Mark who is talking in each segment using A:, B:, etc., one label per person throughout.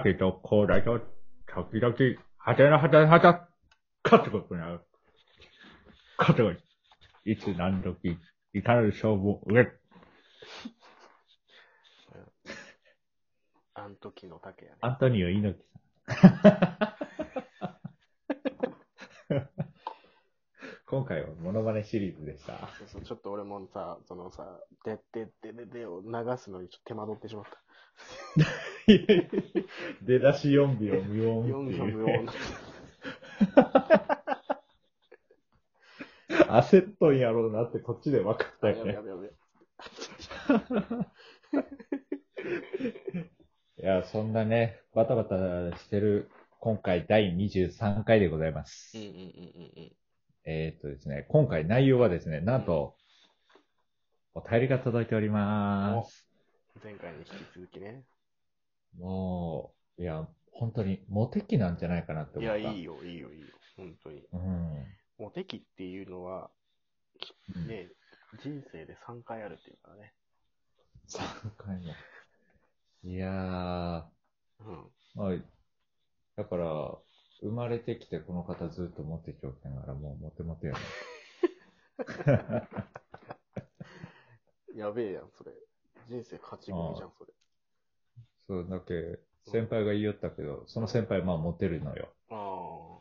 A: 鮭とコーラと、時々、はてなはてはた、かってことなる。かってこと。いつ何時、いかなる勝負を上。
B: あん時の竹やね。
A: アントニオ猪木さん。今回はモノマネシリーズでした。
B: そうそう、ちょっと俺もさ、そのさ、でってってででを流すのにちょっと手間取ってしまった。
A: 出だし4秒無音
B: 4
A: っていう。焦っとんやろうなってこっちで分かったよね
B: やべや。べやべ。
A: いや、そんなね、バタバタしてる今回第23回でございます。
B: うんうんうんうんうん。
A: えーっとですね、今回内容はですね、なんと、お便りが届いております。
B: 前回に引き続きね。
A: もう、いや、本当にモテ期なんじゃないかなって
B: い
A: 思った。
B: や、いいよ、いいよ、いいよ。本当に。
A: うん。
B: モテ期っていうのは、ね、人生で3回あるっていうからね。
A: 3回も。いやー、
B: うん。
A: まあ、だから、生まれてきてこの方ずっとモテちゃうながらもうモテモテよね。
B: やべえやん、それ。人生勝ち組じゃん、そ
A: うだけ、先輩が言いよったけど、その先輩まあモテるのよ。
B: あ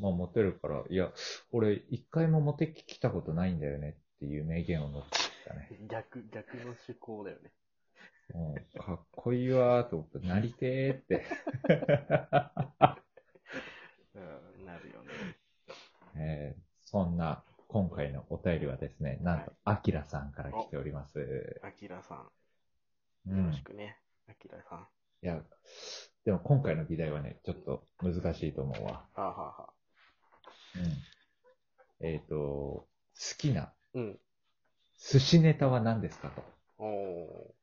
A: まあモテるから、いや、俺一回もモテ期来たことないんだよねっていう名言を残したね。
B: あ。逆、逆の思考だよね。
A: うん、かっこいいわーと思って、なりてーって。
B: うん、なるよね。
A: えーそんな今回のお便りはですね、なんと、アキラさんから来ております。
B: アキラさん、
A: うん
B: よろし。くね。アキラさん。
A: いや、でも今回の議題はね、ちょっと難しいと思うわ。
B: はあ、はあはあ、
A: うん。えっ、と、好きな
B: うん。
A: 寿司ネタは何ですかと。
B: おお。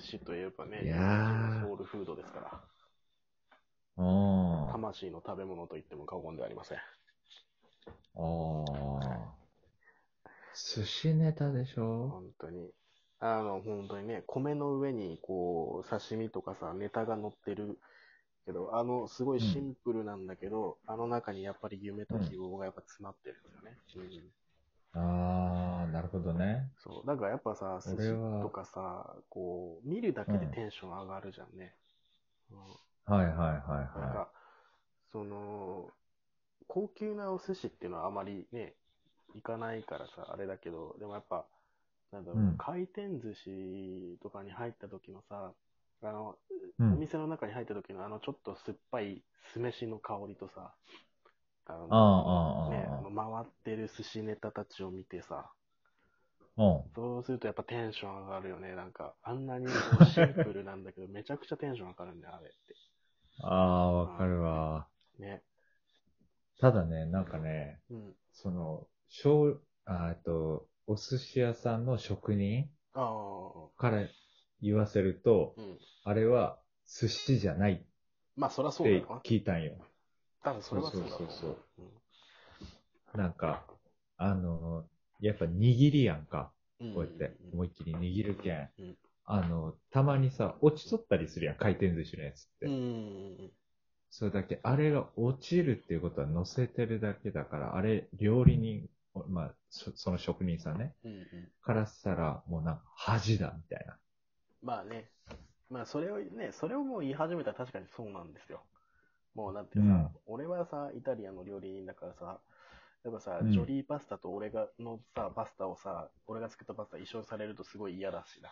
B: 寿司といえばね、
A: いやー
B: ソウルフードですから。
A: うん。あ
B: 魂の食べ物と言っても過言ではありません。
A: あ。寿司ネタでしょ
B: 本当に。あの、本当にね、米の上に、こう、刺身とかさ、ネタが乗ってるけど、あの、すごいシンプルなんだけど、あの中にやっぱり夢と希望がやっぱ詰まってるんですよね。うん
A: ああ、なるほどね。
B: そう。だからやっぱさ、寿司とかさ、こう、見るだけでテンション上がるじゃんね。うん
A: はいはいはい
B: なん
A: は
B: か、その、高級なお寿司っていうのはあまりね、行かないからさ、あれだけど、でもやっぱ、なんだろう、
A: うん
B: 回転寿司とかに入った時のさ、あの、
A: い。うん。
B: お店の中に入った時のあのちょっと酸っぱい酢飯の香りとさ、あの
A: あ
B: ね、
A: あ
B: の回ってる寿司ネタたちを見てさ、
A: うん。
B: そうするとやっぱテンション上がるよね。なんか、あんなにシンプルなんだけど、めちゃくちゃテンション上がるんだよ、あれって。
A: ああ、わかるわ。
B: ね。
A: ただね、なんかね、
B: うん。
A: その、小、あえっと、お寿司屋さんの職人
B: ああ、
A: から言わせると、
B: うん。
A: あれは寿司じゃないっ
B: まあ、そりゃそうだ
A: て。聞いたんよ。
B: 多分それはそうだと思う。
A: そうそう
B: うん
A: なんか、あの、やっぱ握りやんか。
B: うん
A: こうやって思いっきり握るけん。
B: うん
A: あの、たまにさ、落ちとったりするやん、回転寿司のやつって。
B: うんうん
A: それだけ、あれが落ちるっていうことは乗せてるだけだから、あれ、料理人、まあ、そその職人さんね、
B: うんうん。
A: からしたら、もうなんか恥だ、みたいな。
B: まあね。まあ、それをね、それをもう言い始めたら確かにそうなんですよ。もうだってさ、
A: うん
B: 俺はさ、イタリアンの料理人だからさ、やっぱさ、
A: うん
B: ジョリーパスタと俺がのさ、パスタをさ、俺が作ったパスタ一緒にされるとすごい嫌だしな。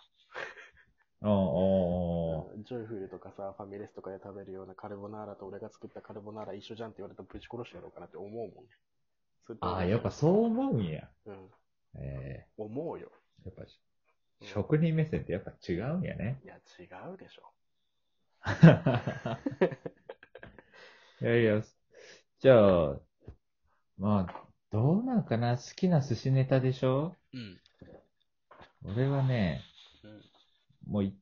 A: おうおうおう
B: うんジョイフルとかさ、ファミレスとかで食べるようなカルボナーラと俺が作ったカルボナーラ一緒じゃんって言われたらぶち殺してやろうかなって思うもんね。
A: ああ、やっぱそう思うんや。
B: うん。
A: え
B: 思うよ。
A: えやっぱ、職人目線ってやっぱ違うんやね。
B: いや、違うでしょ。
A: いやいや、じゃあ、まあ、どうなんかな？好きな寿司ネタでしょ？
B: うん。
A: 俺はね、
B: うん。
A: もうい、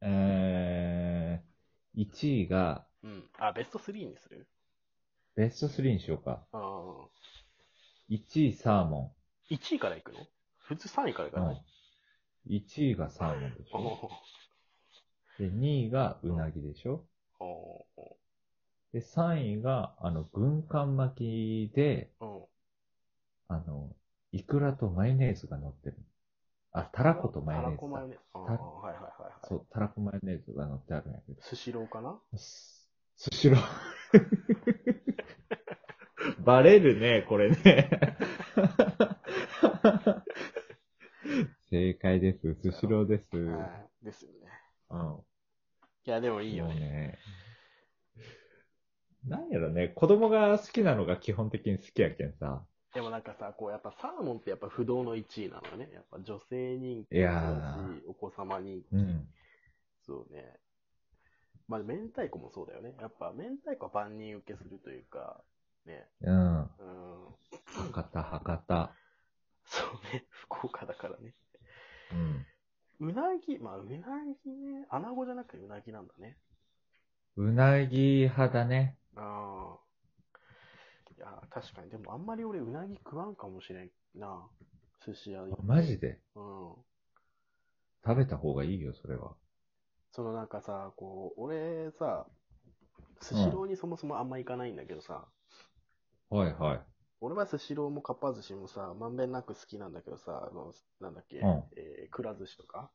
A: えー、1位が、
B: うん。あ、ベスト3にする？
A: ベスト3にしようか。
B: ああ。
A: 1位サーモ
B: 1位からいくの？普通3位からいか
A: ン。う
B: ない、
A: ん。1位がサーモンでし
B: お
A: ょ。で、2位がうなぎでしょ
B: お
A: で、3位が、あの、軍艦巻きで、
B: ーうん。
A: あの、イクラとマヨネーズが乗ってる。あ、たらことマヨネ
B: たら
A: ーズだ。
B: こマヨネーズ。あー
A: た
B: はいはいはいはい。
A: そう、たらこマヨネーズが乗ってあるんやけど。
B: スシローかな？
A: すスシロー。バレるね、これね。正解です。スシローです。うん。
B: はい。ですよね。いや、でもいいよね。
A: ね。なんやろね、子供が好きなのが基本的に好きやけんさ。
B: でもなんかさ、こうやっぱサーモンってやっぱ不動の1位なのよね。やっぱ女性人気
A: いや
B: だ
A: ー
B: し、お子様人気。
A: うん。
B: そうね。まあ、明太子もそうだよね。やっぱ明太子は万人受けするというか、ね。
A: うん。
B: うん。
A: 博多、博多。
B: そうね。福岡だからね。
A: うん。
B: うなぎ、まあ、うなぎね。穴子じゃなくてうなぎなんだね。
A: うなぎ派だね。
B: ああ。いや、確かに。でもあんまり俺うなぎ食わんかもしれんな。寿司屋行って
A: マジで？
B: うん。
A: 食べた方がいいよ、それは。
B: そのなんかさ、こう、俺さ、スシローにそもそもあんま行かないんだけどさ、
A: はいはい。
B: 俺はスシローもかっぱ寿司もさ、まんべんなく好きなんだけどさ、あの、なんだっけ、
A: うん
B: えーくら寿司とか、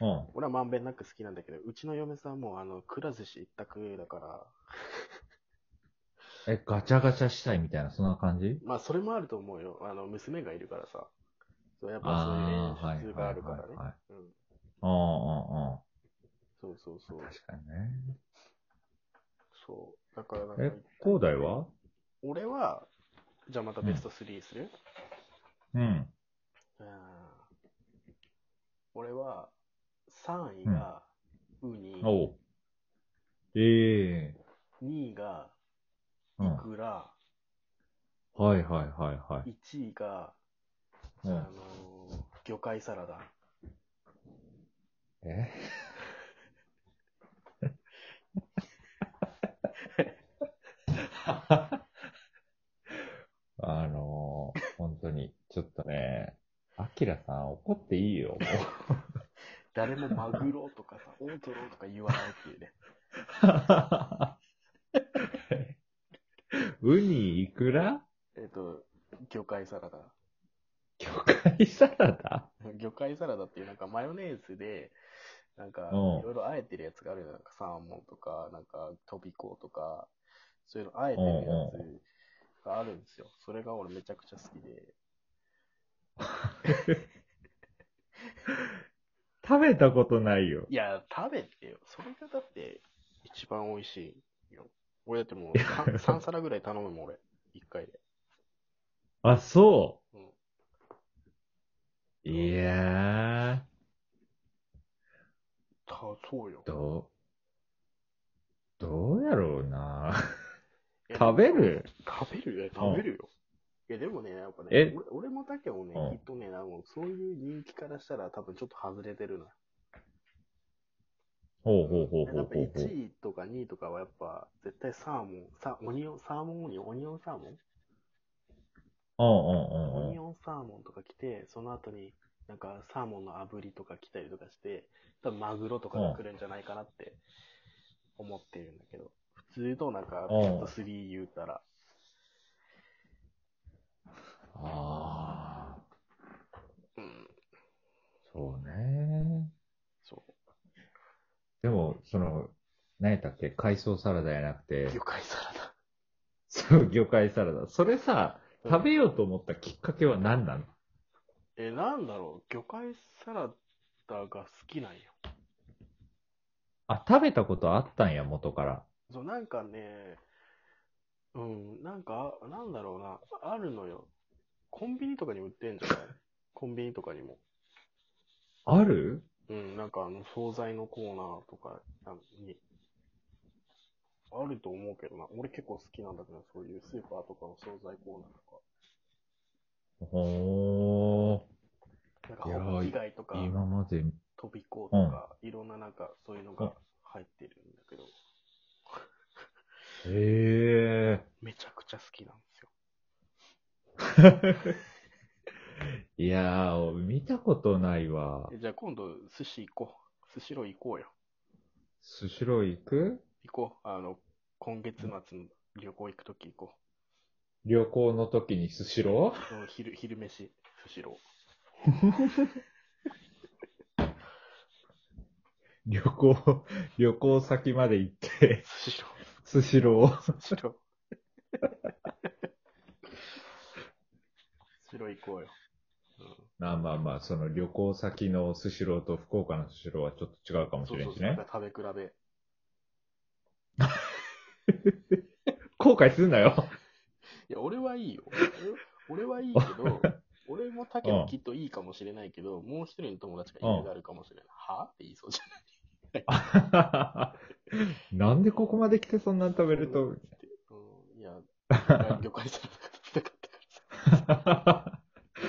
A: うん。
B: 俺はまんべんなく好きなんだけど、うちの嫁さんもあの、くら寿司一択だから、
A: え、ガチャガチャしたいみたいな、そんな感じ？
B: まあそれもあると思うよ。あの、娘がいるからさ、そうやっぱそういう
A: ああ、はい
B: 演出があ
A: はいはい
B: るからね。
A: はい。
B: うん。
A: うんうんうん。
B: そうそうそう。
A: 確かにね。
B: そう。だからなんか
A: え、広大は？
B: 俺は、じゃあまたベスト3する、
A: うん。
B: うん俺は、3位がウニ、
A: おう。ええ
B: 2位が
A: うん。
B: イクラ、
A: はいはいはいはい。
B: 1位が、
A: うん
B: あのー魚介サラダ。
A: え？あのー、本当に、ちょっとね、アキラさん怒っていいよ、も
B: 誰もマグロとかさ、大トロとか言わないっていうね。
A: う。ウニ、イクラ
B: えっ、と、魚介サラダ。
A: 魚介サラダ？
B: 魚介サラダっていうなんかマヨネーズで、なんかい
A: うん
B: ろいろあえてるやつがあるよ。なんかサーモンとか、なんかトビコとか、そういうのあえてるやつがあるんですよ。それが俺めちゃくちゃ好きで。
A: 食べたことないよ。
B: いや、食べてよ。それがだって一番美味しいよ。俺だってもう 3, 皿ぐらい頼むもん、俺。1回で。
A: あ、そ
B: うん。
A: う。いや
B: たそうよ
A: ー、。どう、どうやろうな。食べる？
B: 食べる？よ、食べるよ。いや、でもね、やっぱね
A: え、
B: 俺俺もだけどね、
A: うん
B: きっとね、あのそういう人気からしたら多分ちょっと外れてるな。
A: ほうほうほうほ
B: やっぱ
A: うほうほう。
B: 1位とか2位とかはやっぱ絶対サーモン、サオニオン、サーモンオニオン、オニオンサーモン？
A: うんうん
B: オ
A: うんうん。
B: ニオンサーモンとか来て、その後になんかサーモンの炙りとか来たりとかして、多分マグロとかが来るんじゃないかなって思ってるんだけど、普通のなんかベスト3言うたら、
A: ああ、
B: うん、
A: そうね。
B: そう。
A: でも、その、何やったっけ？海藻サラダやなくて、
B: 魚介サラダ。
A: そう、魚介サラダ。それさ、食べようと思ったきっかけは何なの
B: え、なんだろう、魚介サラダが好きなんよ。
A: あ、食べたことあったんや、元から。
B: そう、なんかね、うん、なんか、なんだろうな、あるのよ。コンビニとかに売ってんじゃない？コンビニとかにも。
A: ある？
B: うん、なんかあの、惣菜のコーナーとかに、あると思うけどな。俺結構好きなんだけど、そういうスーパーとかの惣菜コーナーと
A: ほ
B: か。なんか、
A: いやー
B: ホッキ貝とか
A: ー。、今まで、
B: 飛び子とか、いろんななんか、そういうのが入ってるんだけど、
A: へえ。
B: めちゃくちゃ好きなんですよ。
A: いやー、見たことないわ。
B: えじゃあ今度、寿司行こう。寿司ロー行こうよ。
A: スシロー行く？
B: 行こう。あの、今月末の旅行行くとき行こ
A: 旅行の時にスシロー？
B: う。うん昼、昼飯、スシロ
A: 旅行、旅行先まで行って、
B: ー。スシロ
A: スシロー。
B: ー。スシロー。スシロー 行こうよ。
A: まあまあまあ、その旅行先のスシローと福岡のスシローはちょっと違うかもし
B: そうそうそう。
A: れんしね。
B: 食べ比べ。
A: 後悔すんなよ。
B: いや、俺はいいよ。俺俺はいいけど、俺も竹もきっといいかもしれないけど、もう一人の友達が嫌がるかもしれない。は？って言いそうじゃ
A: な んでここまで来てそんなん食べると？
B: うん、いや、魚介サラダが食べたかったからさ。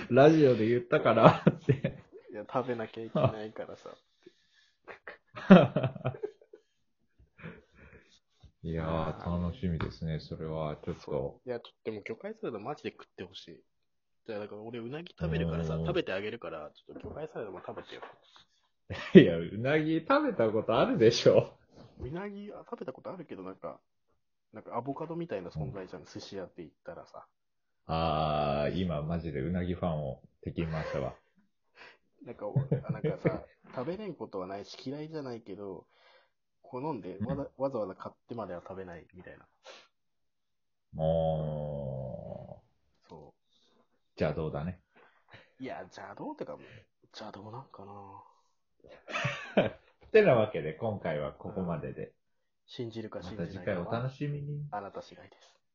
A: ラジオで言ったからって。
B: いや、食べなきゃいけないからさ。
A: いやー、楽しみですね。それは、ちょっと。
B: いや、ちょっとでも魚介サラダマジで食ってほしい。じゃあ、だから俺うなぎ食べるからさ、
A: うん
B: 食べてあげるから、ちょっと魚介サラダも食べてよ。
A: いや、うなぎ食べたことあるでしょ。
B: うなぎは食べたことあるけど、なんか、なんかアボカドみたいな存在じゃん、寿司屋って言ったらさ。
A: あー、今マジでうなぎファンを敵に回したわ。
B: なんか、なんかさ、食べれんことはないし、嫌いじゃないけど、好んでわざわざわざ買ってまでは食べないみたいな。
A: も
B: そ
A: じゃあどうだね。
B: う。いや、邪道ってか、邪道なんかな
A: ってなわけで、今回はここまでで。
B: 信じるか
A: ま
B: 信
A: た次回お
B: じないかは
A: 楽しみに。
B: あなた次第です。